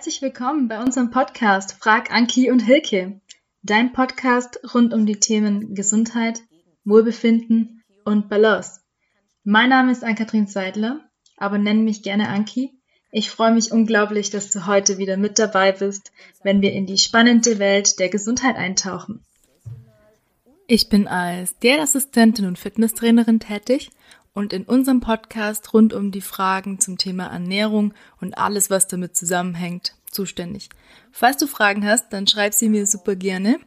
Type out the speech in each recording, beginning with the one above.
Herzlich willkommen bei unserem Podcast Frag Anki und Hilke, dein Podcast rund um die Themen Gesundheit, Wohlbefinden und Balance. Mein Name ist Ann-Kathrin Seidler, aber nenn mich gerne Anki. Ich freue mich unglaublich, dass du heute wieder mit dabei bist, wenn wir in die spannende Welt der Gesundheit eintauchen. Ich bin als Diätassistentin und Fitnesstrainerin tätig und in unserem Podcast rund um die Fragen zum Thema Ernährung und alles, was damit zusammenhängt, zuständig. Falls du Fragen hast, dann schreib sie mir super gerne.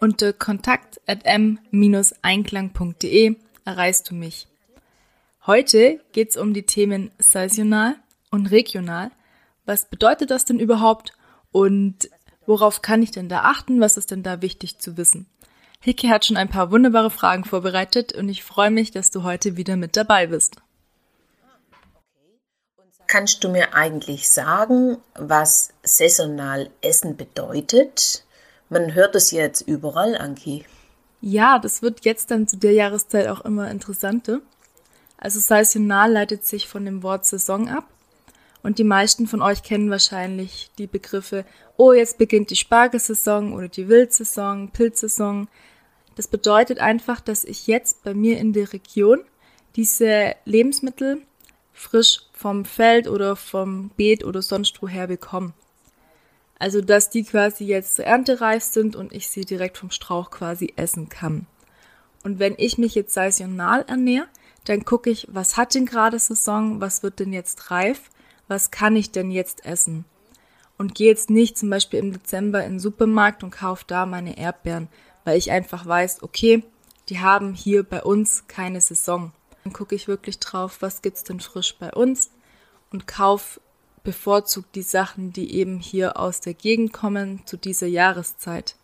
Unter kontakt at m-einklang.de erreichst du mich. Heute geht's um die Themen saisonal und regional. Was bedeutet das denn überhaupt und worauf kann ich denn da achten? Was ist denn da wichtig zu wissen? Hicke hat schon ein paar wunderbare Fragen vorbereitet und ich freue mich, dass du heute wieder mit dabei bist. Kannst du mir eigentlich sagen, was saisonal Essen bedeutet? Man hört es jetzt überall, Anki. Ja, das wird jetzt dann zu der Jahreszeit auch immer interessanter. Also saisonal leitet sich von dem Wort Saison ab. Und die meisten von euch kennen wahrscheinlich die Begriffe, oh, jetzt beginnt die Spargelsaison oder die Wildsaison, Pilzsaison. Das bedeutet einfach, dass ich jetzt bei mir in der Region diese Lebensmittel frisch vom Feld oder vom Beet oder sonst woher bekomme. Also, dass die quasi jetzt erntereif sind und ich sie direkt vom Strauch quasi essen kann. Und wenn ich mich jetzt saisonal ernähre, dann gucke ich, was hat denn gerade Saison, was wird denn jetzt reif, was kann ich denn jetzt essen? Und gehe jetzt nicht zum Beispiel im Dezember in den Supermarkt und kaufe da meine Erdbeeren, weil ich einfach weiß, okay, die haben hier bei uns keine Saison. Dann gucke ich wirklich drauf, was gibt's denn frisch bei uns und kauf bevorzugt die Sachen, die eben hier aus der Gegend kommen zu dieser Jahreszeit.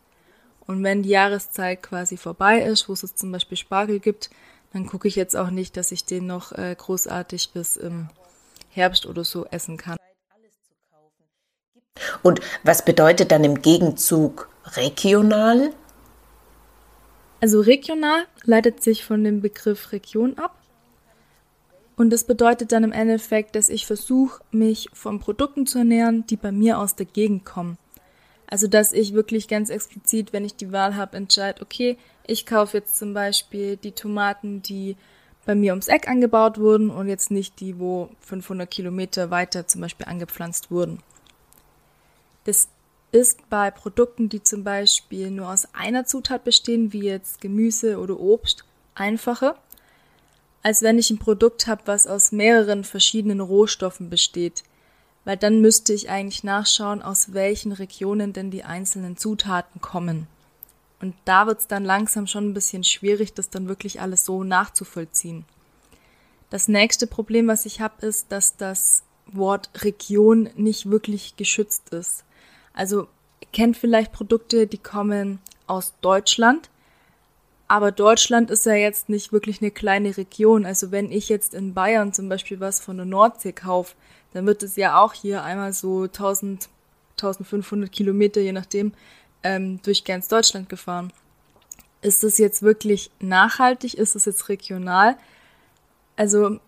Und wenn die Jahreszeit quasi vorbei ist, wo es zum Beispiel Spargel gibt, dann gucke ich jetzt auch nicht, dass ich den noch äh, großartig bis im Herbst oder so essen kann. Und was bedeutet dann im Gegenzug regional? Also regional leitet sich von dem Begriff Region ab. Und das bedeutet dann im Endeffekt, dass ich versuche, mich von Produkten zu ernähren, die bei mir aus der Gegend kommen. Also dass ich wirklich ganz explizit, wenn ich die Wahl habe, entscheide, okay, ich kaufe jetzt zum Beispiel die Tomaten, die bei mir ums Eck angebaut wurden und jetzt nicht die, wo 500 Kilometer weiter zum Beispiel angepflanzt wurden. Das ist bei Produkten, die zum Beispiel nur aus einer Zutat bestehen, wie jetzt Gemüse oder Obst, einfacher, als wenn ich ein Produkt habe, was aus mehreren verschiedenen Rohstoffen besteht. Weil dann müsste ich eigentlich nachschauen, aus welchen Regionen denn die einzelnen Zutaten kommen. Und da wird es dann langsam schon ein bisschen schwierig, das dann wirklich alles so nachzuvollziehen. Das nächste Problem, was ich habe, ist, dass das Wort Region nicht wirklich geschützt ist. Also kennt vielleicht Produkte, die kommen aus Deutschland, aber Deutschland ist ja jetzt nicht wirklich eine kleine Region. Also wenn ich jetzt in Bayern zum Beispiel was von der Nordsee kaufe, dann wird es ja auch hier einmal so 1000, 1500 Kilometer, je nachdem, ähm, durch ganz Deutschland gefahren. Ist das jetzt wirklich nachhaltig? Ist das jetzt regional? Also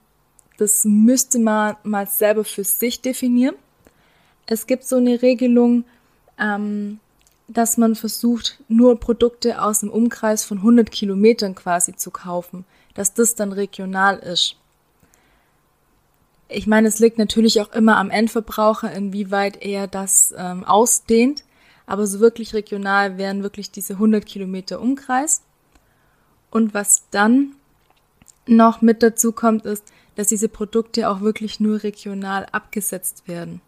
das müsste man mal selber für sich definieren. Es gibt so eine Regelung, ähm, dass man versucht, nur Produkte aus dem Umkreis von 100 Kilometern quasi zu kaufen, dass das dann regional ist. Ich meine, es liegt natürlich auch immer am Endverbraucher, inwieweit er das ähm, ausdehnt, aber so wirklich regional wären wirklich diese 100 Kilometer Umkreis. Und was dann noch mit dazu kommt, ist, dass diese Produkte auch wirklich nur regional abgesetzt werden.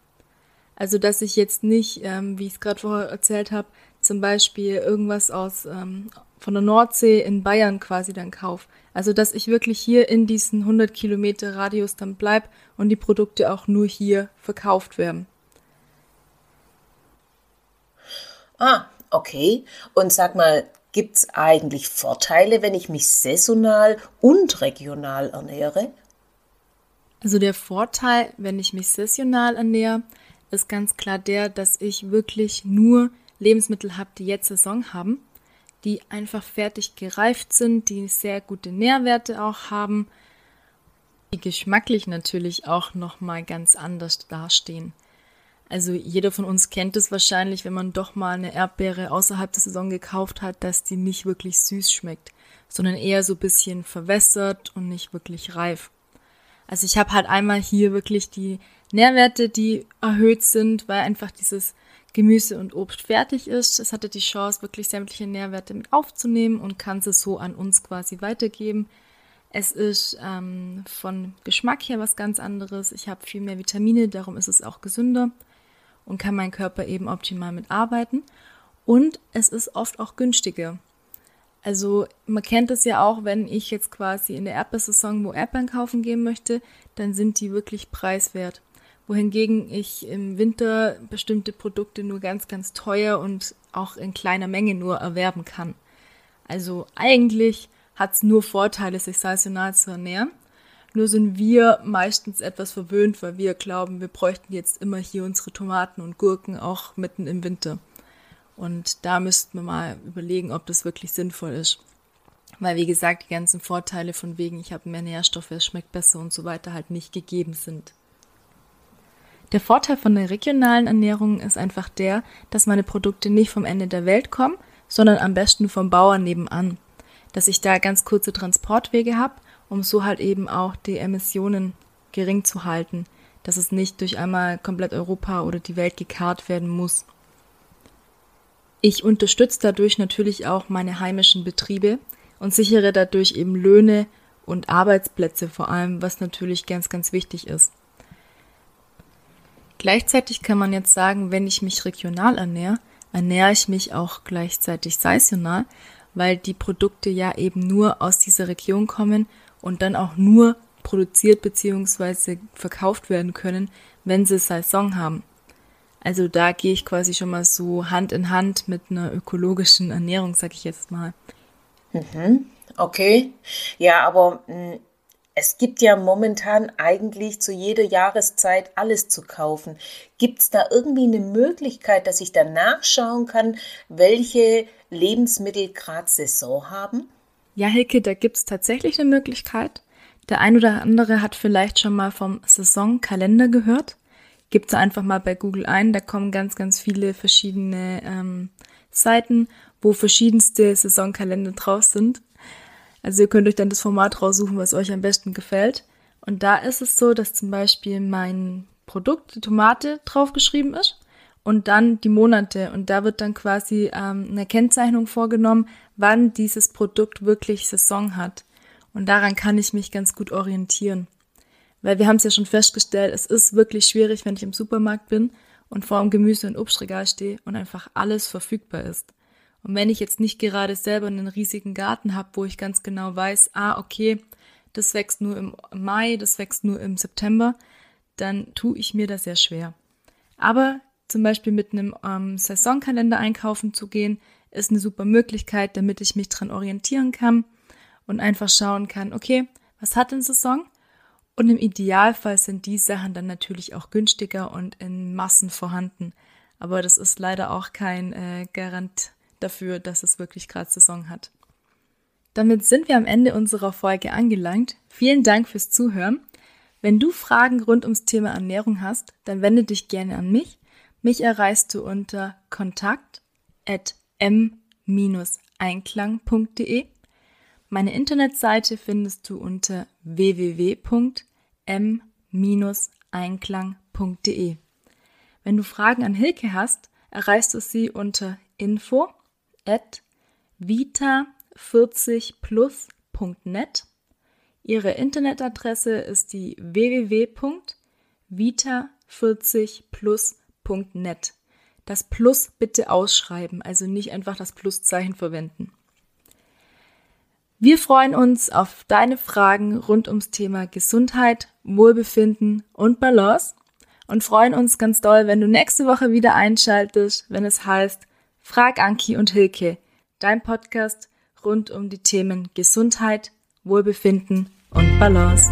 Also dass ich jetzt nicht, ähm, wie ich es gerade vorher erzählt habe, zum Beispiel irgendwas aus ähm, von der Nordsee in Bayern quasi dann kaufe. Also dass ich wirklich hier in diesen 100 Kilometer Radius dann bleib und die Produkte auch nur hier verkauft werden. Ah, okay. Und sag mal, gibt es eigentlich Vorteile, wenn ich mich saisonal und regional ernähre? Also der Vorteil, wenn ich mich saisonal ernähre, ist ganz klar der, dass ich wirklich nur Lebensmittel habe, die jetzt Saison haben, die einfach fertig gereift sind, die sehr gute Nährwerte auch haben, die geschmacklich natürlich auch noch mal ganz anders dastehen. Also jeder von uns kennt es wahrscheinlich, wenn man doch mal eine Erdbeere außerhalb der Saison gekauft hat, dass die nicht wirklich süß schmeckt, sondern eher so ein bisschen verwässert und nicht wirklich reif. Also ich habe halt einmal hier wirklich die Nährwerte, die erhöht sind, weil einfach dieses Gemüse und Obst fertig ist. Es hatte die Chance, wirklich sämtliche Nährwerte mit aufzunehmen und kann sie so an uns quasi weitergeben. Es ist ähm, von Geschmack her was ganz anderes. Ich habe viel mehr Vitamine, darum ist es auch gesünder und kann mein Körper eben optimal mitarbeiten. Und es ist oft auch günstiger. Also man kennt es ja auch, wenn ich jetzt quasi in der Erdbeersaison wo Erdbeeren kaufen gehen möchte, dann sind die wirklich preiswert. Wohingegen ich im Winter bestimmte Produkte nur ganz, ganz teuer und auch in kleiner Menge nur erwerben kann. Also eigentlich hat es nur Vorteile, sich saisonal zu ernähren. Nur sind wir meistens etwas verwöhnt, weil wir glauben, wir bräuchten jetzt immer hier unsere Tomaten und Gurken auch mitten im Winter. Und da müssten wir mal überlegen, ob das wirklich sinnvoll ist. Weil, wie gesagt, die ganzen Vorteile von wegen, ich habe mehr Nährstoffe, es schmeckt besser und so weiter halt nicht gegeben sind. Der Vorteil von der regionalen Ernährung ist einfach der, dass meine Produkte nicht vom Ende der Welt kommen, sondern am besten vom Bauern nebenan. Dass ich da ganz kurze Transportwege habe, um so halt eben auch die Emissionen gering zu halten, dass es nicht durch einmal komplett Europa oder die Welt gekarrt werden muss. Ich unterstütze dadurch natürlich auch meine heimischen Betriebe und sichere dadurch eben Löhne und Arbeitsplätze vor allem, was natürlich ganz, ganz wichtig ist. Gleichzeitig kann man jetzt sagen, wenn ich mich regional ernähre, ernähre ich mich auch gleichzeitig saisonal, weil die Produkte ja eben nur aus dieser Region kommen und dann auch nur produziert bzw. verkauft werden können, wenn sie Saison haben. Also da gehe ich quasi schon mal so Hand in Hand mit einer ökologischen Ernährung, sag ich jetzt mal. Mhm. Okay. Ja, aber mh, hm, es gibt ja momentan eigentlich zu jeder Jahreszeit alles zu kaufen. Gibt es da irgendwie eine Möglichkeit, dass ich da nachschauen kann, welche Lebensmittel gerade Saison haben? Ja, Hilke, da gibt es tatsächlich eine Möglichkeit. Der ein oder andere hat vielleicht schon mal vom Saisonkalender gehört. Gibt es einfach mal bei Google ein, da kommen ganz, ganz viele verschiedene ähm, Seiten, wo verschiedenste Saisonkalender drauf sind. Also ihr könnt euch dann das Format raussuchen, was euch am besten gefällt. Und da ist es so, dass zum Beispiel mein Produkt, die Tomate, draufgeschrieben ist und dann die Monate. Und da wird dann quasi ähm, eine Kennzeichnung vorgenommen, wann dieses Produkt wirklich Saison hat. Und daran kann ich mich ganz gut orientieren. Weil wir haben es ja schon festgestellt, es ist wirklich schwierig, wenn ich im Supermarkt bin und vor dem Gemüse- und Obstregal stehe und einfach alles verfügbar ist. Und wenn ich jetzt nicht gerade selber einen riesigen Garten habe, wo ich ganz genau weiß, ah, okay, das wächst nur im Mai, das wächst nur im September, dann tue ich mir das sehr schwer. Aber zum Beispiel mit einem ähm, Saisonkalender einkaufen zu gehen, ist eine super Möglichkeit, damit ich mich dran orientieren kann und einfach schauen kann, okay, was hat denn Saison? Und im Idealfall sind die Sachen dann natürlich auch günstiger und in Massen vorhanden. Aber das ist leider auch kein äh, Garant dafür, dass es wirklich gerade Saison hat. Damit sind wir am Ende unserer Folge angelangt. Vielen Dank fürs Zuhören. Wenn du Fragen rund ums Thema Ernährung hast, dann wende dich gerne an mich. Mich erreichst du unter kontakt at m-einklang.de. Meine Internetseite findest du unter www m-einklang.de. Wenn du Fragen an Hilke hast, erreichst du sie unter info at vita40plus.net. Ihre Internetadresse ist die www.vita40plus.net. Das Plus bitte ausschreiben, also nicht einfach das Pluszeichen verwenden. Wir freuen uns auf deine Fragen rund ums Thema Gesundheit, Wohlbefinden und Balance und freuen uns ganz doll, wenn du nächste Woche wieder einschaltest, wenn es heißt Frag Anki und Hilke, dein Podcast rund um die Themen Gesundheit, Wohlbefinden und Balance.